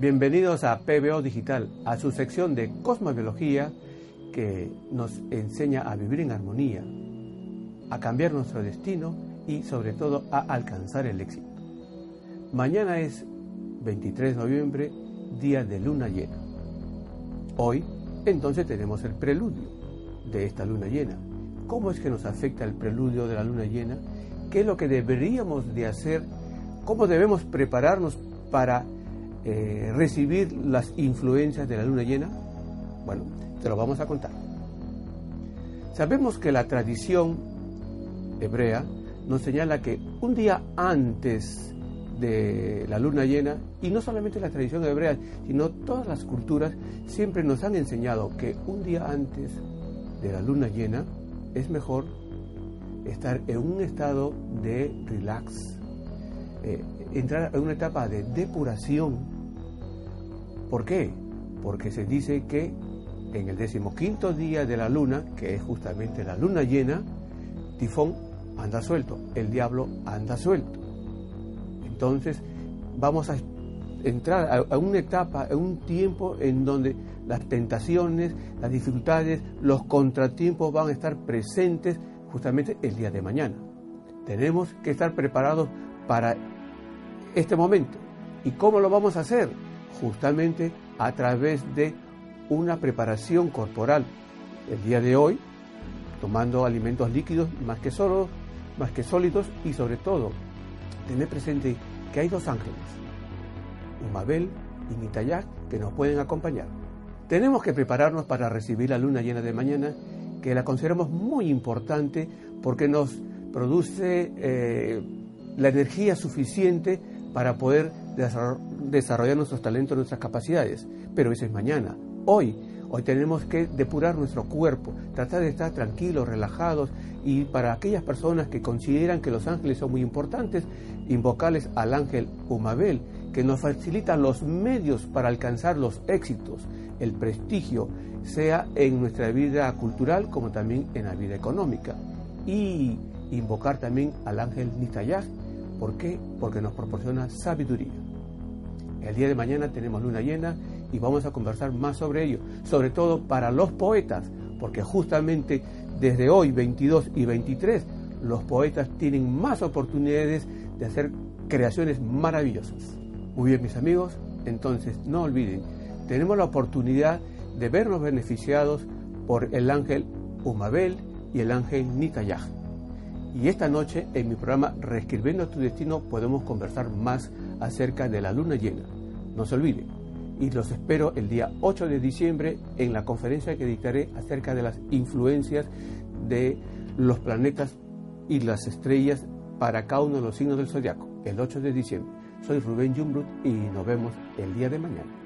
Bienvenidos a PBO Digital, a su sección de cosmobiología que nos enseña a vivir en armonía, a cambiar nuestro destino y sobre todo a alcanzar el éxito. Mañana es 23 de noviembre, día de luna llena. Hoy entonces tenemos el preludio de esta luna llena. ¿Cómo es que nos afecta el preludio de la luna llena? ¿Qué es lo que deberíamos de hacer? ¿Cómo debemos prepararnos para eh, recibir las influencias de la luna llena? Bueno, te lo vamos a contar. Sabemos que la tradición hebrea nos señala que un día antes de la luna llena, y no solamente la tradición hebrea, sino todas las culturas, siempre nos han enseñado que un día antes de la luna llena es mejor estar en un estado de relax, eh, entrar en una etapa de depuración. ¿Por qué? Porque se dice que en el decimoquinto día de la luna, que es justamente la luna llena, Tifón anda suelto, el diablo anda suelto. Entonces vamos a entrar a, una etapa, a un tiempo en donde las tentaciones, las dificultades, los contratiempos van a estar presentes justamente el día de mañana. Tenemos que estar preparados para este momento. ¿Y cómo lo vamos a hacer? Justamente a través de una preparación corporal. El día de hoy, tomando alimentos líquidos más que sólidos, más que sólidos y sobre todo tener presente que hay dos ángeles, Umabel y Nitayak, que nos pueden acompañar. Tenemos que prepararnos para recibir la luna llena de mañana, que la consideramos muy importante porque nos produce eh, la energía suficiente para poder desarrollar nuestros talentos, nuestras capacidades. Pero eso es mañana. Hoy, hoy tenemos que depurar nuestro cuerpo, tratar de estar tranquilos, relajados y para aquellas personas que consideran que los ángeles son muy importantes, invocarles al ángel Umabel, que nos facilita los medios para alcanzar los éxitos, el prestigio, sea en nuestra vida cultural como también en la vida económica. Y invocar también al ángel Nitayah, ¿Por qué? Porque nos proporciona sabiduría. El día de mañana tenemos luna llena y vamos a conversar más sobre ello, sobre todo para los poetas, porque justamente desde hoy 22 y 23 los poetas tienen más oportunidades de hacer creaciones maravillosas. Muy bien mis amigos, entonces no olviden, tenemos la oportunidad de vernos beneficiados por el ángel Umabel y el ángel Nitayah. Y esta noche en mi programa Reescribiendo tu destino podemos conversar más acerca de la luna llena. No se olvide. Y los espero el día 8 de diciembre en la conferencia que dictaré acerca de las influencias de los planetas y las estrellas para cada uno de los signos del zodiaco, el 8 de diciembre. Soy Rubén Jumbrut y nos vemos el día de mañana.